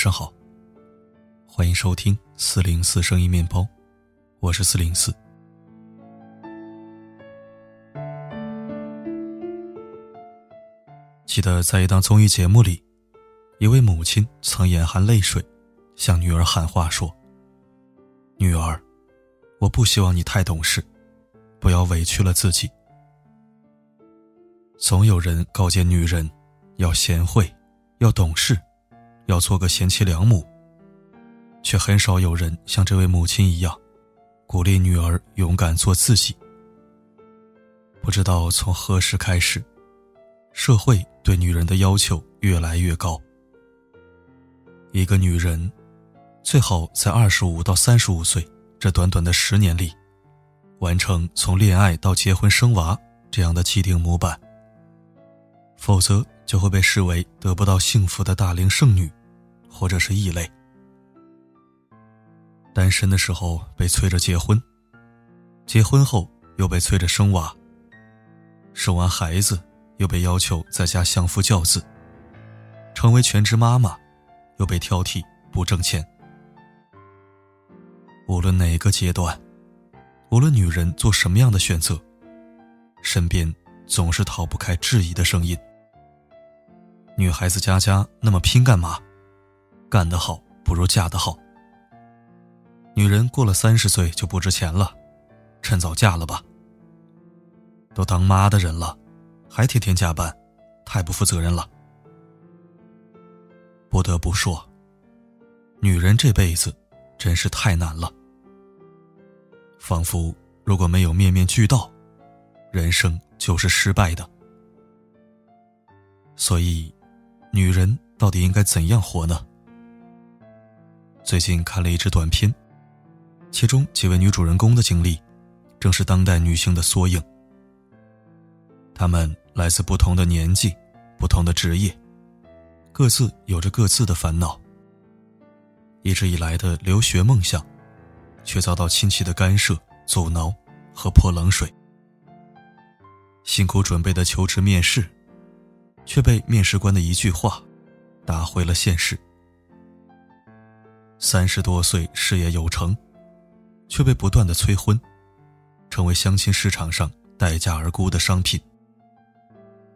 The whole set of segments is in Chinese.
晚上好，欢迎收听四零四声音面包，我是四零四。记得在一档综艺节目里，一位母亲曾眼含泪水，向女儿喊话说：“女儿，我不希望你太懂事，不要委屈了自己。”总有人告诫女人，要贤惠，要懂事。要做个贤妻良母，却很少有人像这位母亲一样，鼓励女儿勇敢做自己。不知道从何时开始，社会对女人的要求越来越高。一个女人，最好在二十五到三十五岁这短短的十年里，完成从恋爱到结婚生娃这样的既定模板，否则就会被视为得不到幸福的大龄剩女。或者是异类，单身的时候被催着结婚，结婚后又被催着生娃，生完孩子又被要求在家相夫教子，成为全职妈妈，又被挑剔不挣钱。无论哪个阶段，无论女人做什么样的选择，身边总是逃不开质疑的声音：“女孩子家家那么拼干嘛？”干得好不如嫁得好。女人过了三十岁就不值钱了，趁早嫁了吧。都当妈的人了，还天天加班，太不负责任了。不得不说，女人这辈子真是太难了。仿佛如果没有面面俱到，人生就是失败的。所以，女人到底应该怎样活呢？最近看了一支短片，其中几位女主人公的经历，正是当代女性的缩影。她们来自不同的年纪、不同的职业，各自有着各自的烦恼。一直以来的留学梦想，却遭到亲戚的干涉、阻挠和泼冷水。辛苦准备的求职面试，却被面试官的一句话，打回了现实。三十多岁事业有成，却被不断的催婚，成为相亲市场上待价而沽的商品。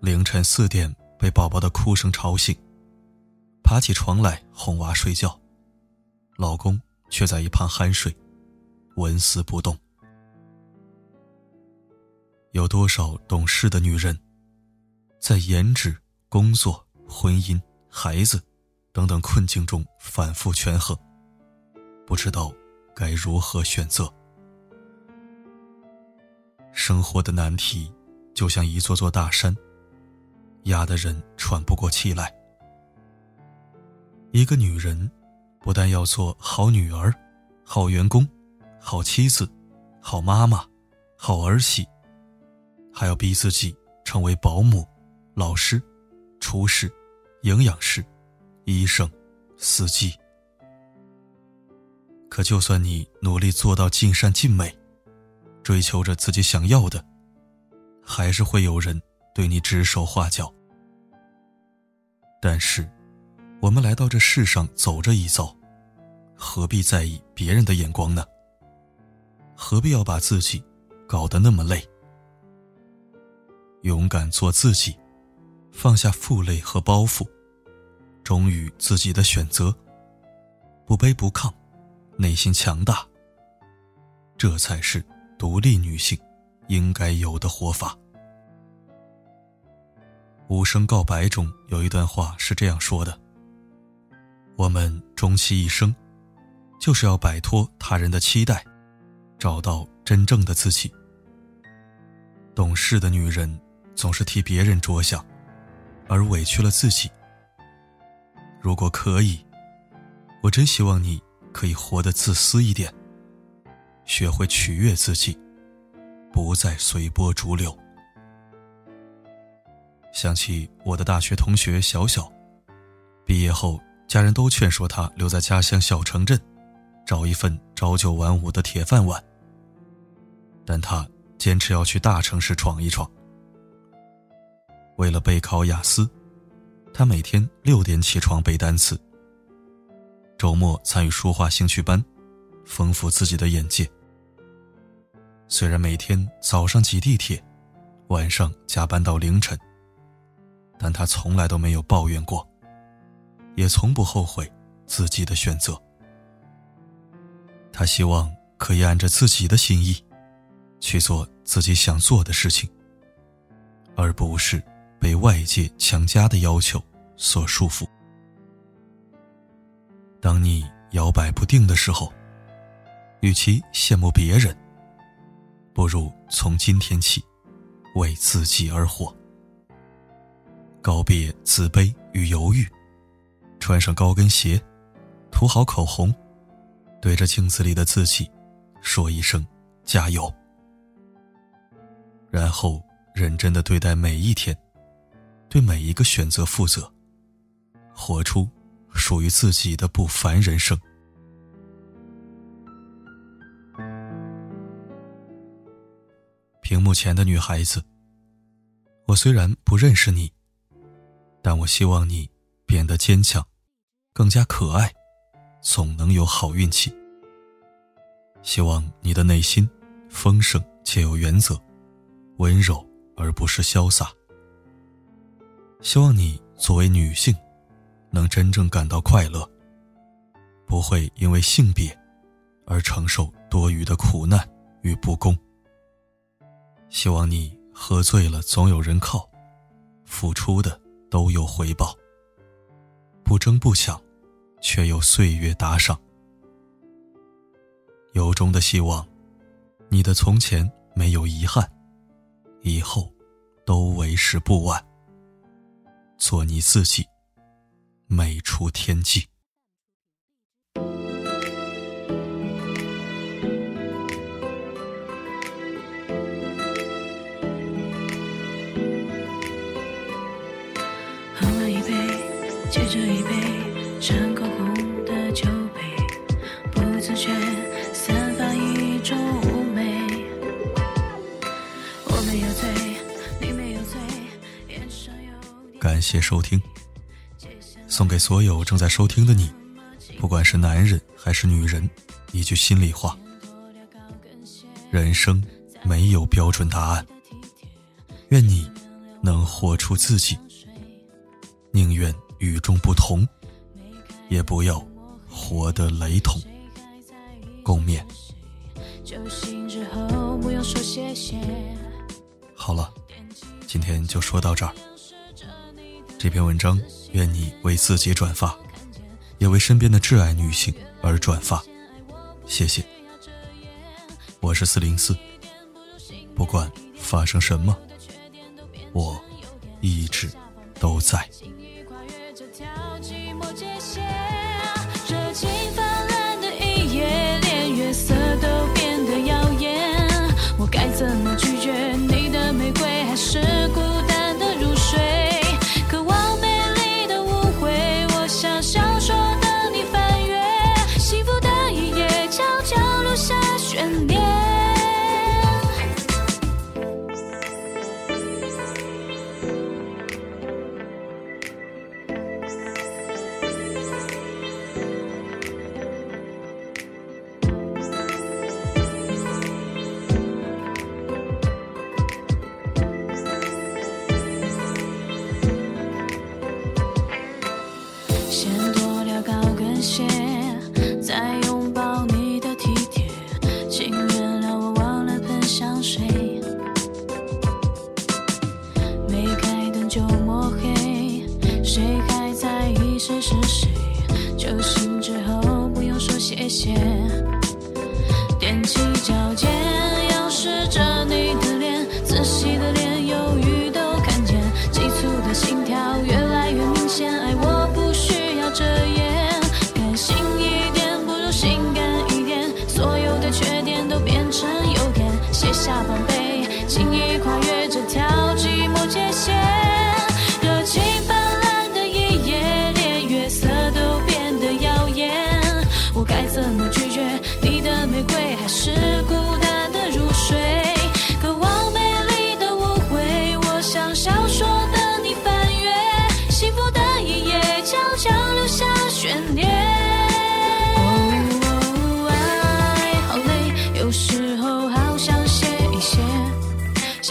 凌晨四点被宝宝的哭声吵醒，爬起床来哄娃睡觉，老公却在一旁酣睡，纹丝不动。有多少懂事的女人，在颜值、工作、婚姻、孩子等等困境中反复权衡？不知道该如何选择。生活的难题就像一座座大山，压得人喘不过气来。一个女人，不但要做好女儿、好员工、好妻子、好妈妈、好儿媳，还要逼自己成为保姆、老师、厨师、营养师、医生、司机。可就算你努力做到尽善尽美，追求着自己想要的，还是会有人对你指手画脚。但是，我们来到这世上走这一遭，何必在意别人的眼光呢？何必要把自己搞得那么累？勇敢做自己，放下负累和包袱，忠于自己的选择，不卑不亢。内心强大，这才是独立女性应该有的活法。无声告白中有一段话是这样说的：“我们终其一生，就是要摆脱他人的期待，找到真正的自己。”懂事的女人总是替别人着想，而委屈了自己。如果可以，我真希望你。可以活得自私一点，学会取悦自己，不再随波逐流。想起我的大学同学小小，毕业后家人都劝说他留在家乡小城镇，找一份朝九晚五的铁饭碗。但他坚持要去大城市闯一闯。为了备考雅思，他每天六点起床背单词。周末参与书画兴趣班，丰富自己的眼界。虽然每天早上挤地铁，晚上加班到凌晨，但他从来都没有抱怨过，也从不后悔自己的选择。他希望可以按着自己的心意，去做自己想做的事情，而不是被外界强加的要求所束缚。当你摇摆不定的时候，与其羡慕别人，不如从今天起为自己而活。告别自卑与犹豫，穿上高跟鞋，涂好口红，对着镜子里的自己说一声加油，然后认真的对待每一天，对每一个选择负责，活出。属于自己的不凡人生。屏幕前的女孩子，我虽然不认识你，但我希望你变得坚强，更加可爱，总能有好运气。希望你的内心丰盛且有原则，温柔而不是潇洒。希望你作为女性。能真正感到快乐，不会因为性别而承受多余的苦难与不公。希望你喝醉了总有人靠，付出的都有回报。不争不抢，却有岁月打赏。由衷的希望，你的从前没有遗憾，以后都为时不晚。做你自己。美出天际。喝了一杯，接着一杯，像口红的酒杯，不自觉散发一种妩媚。我没有醉，你没有醉，眼上有。感谢收听。送给所有正在收听的你，不管是男人还是女人，一句心里话：人生没有标准答案，愿你能活出自己，宁愿与众不同，也不要活得雷同。共勉。好了，今天就说到这儿。这篇文章。愿你为自己转发，也为身边的挚爱女性而转发，谢谢。我是四零四，不管发生什么，我一直都在。在拥抱你的体贴，请原谅我忘了喷香水。没开灯就摸黑，谁还在意谁是谁？酒醒之后不用说谢谢。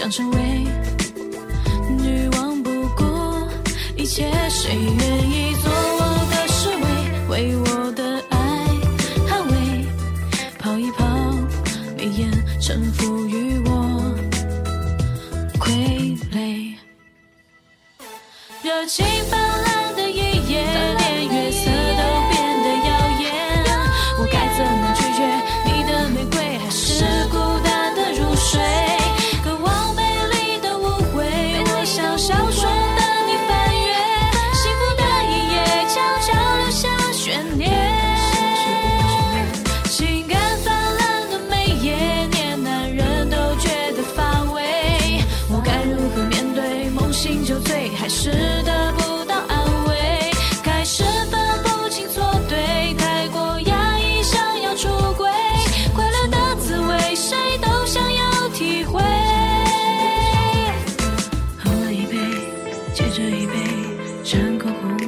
想成为 Có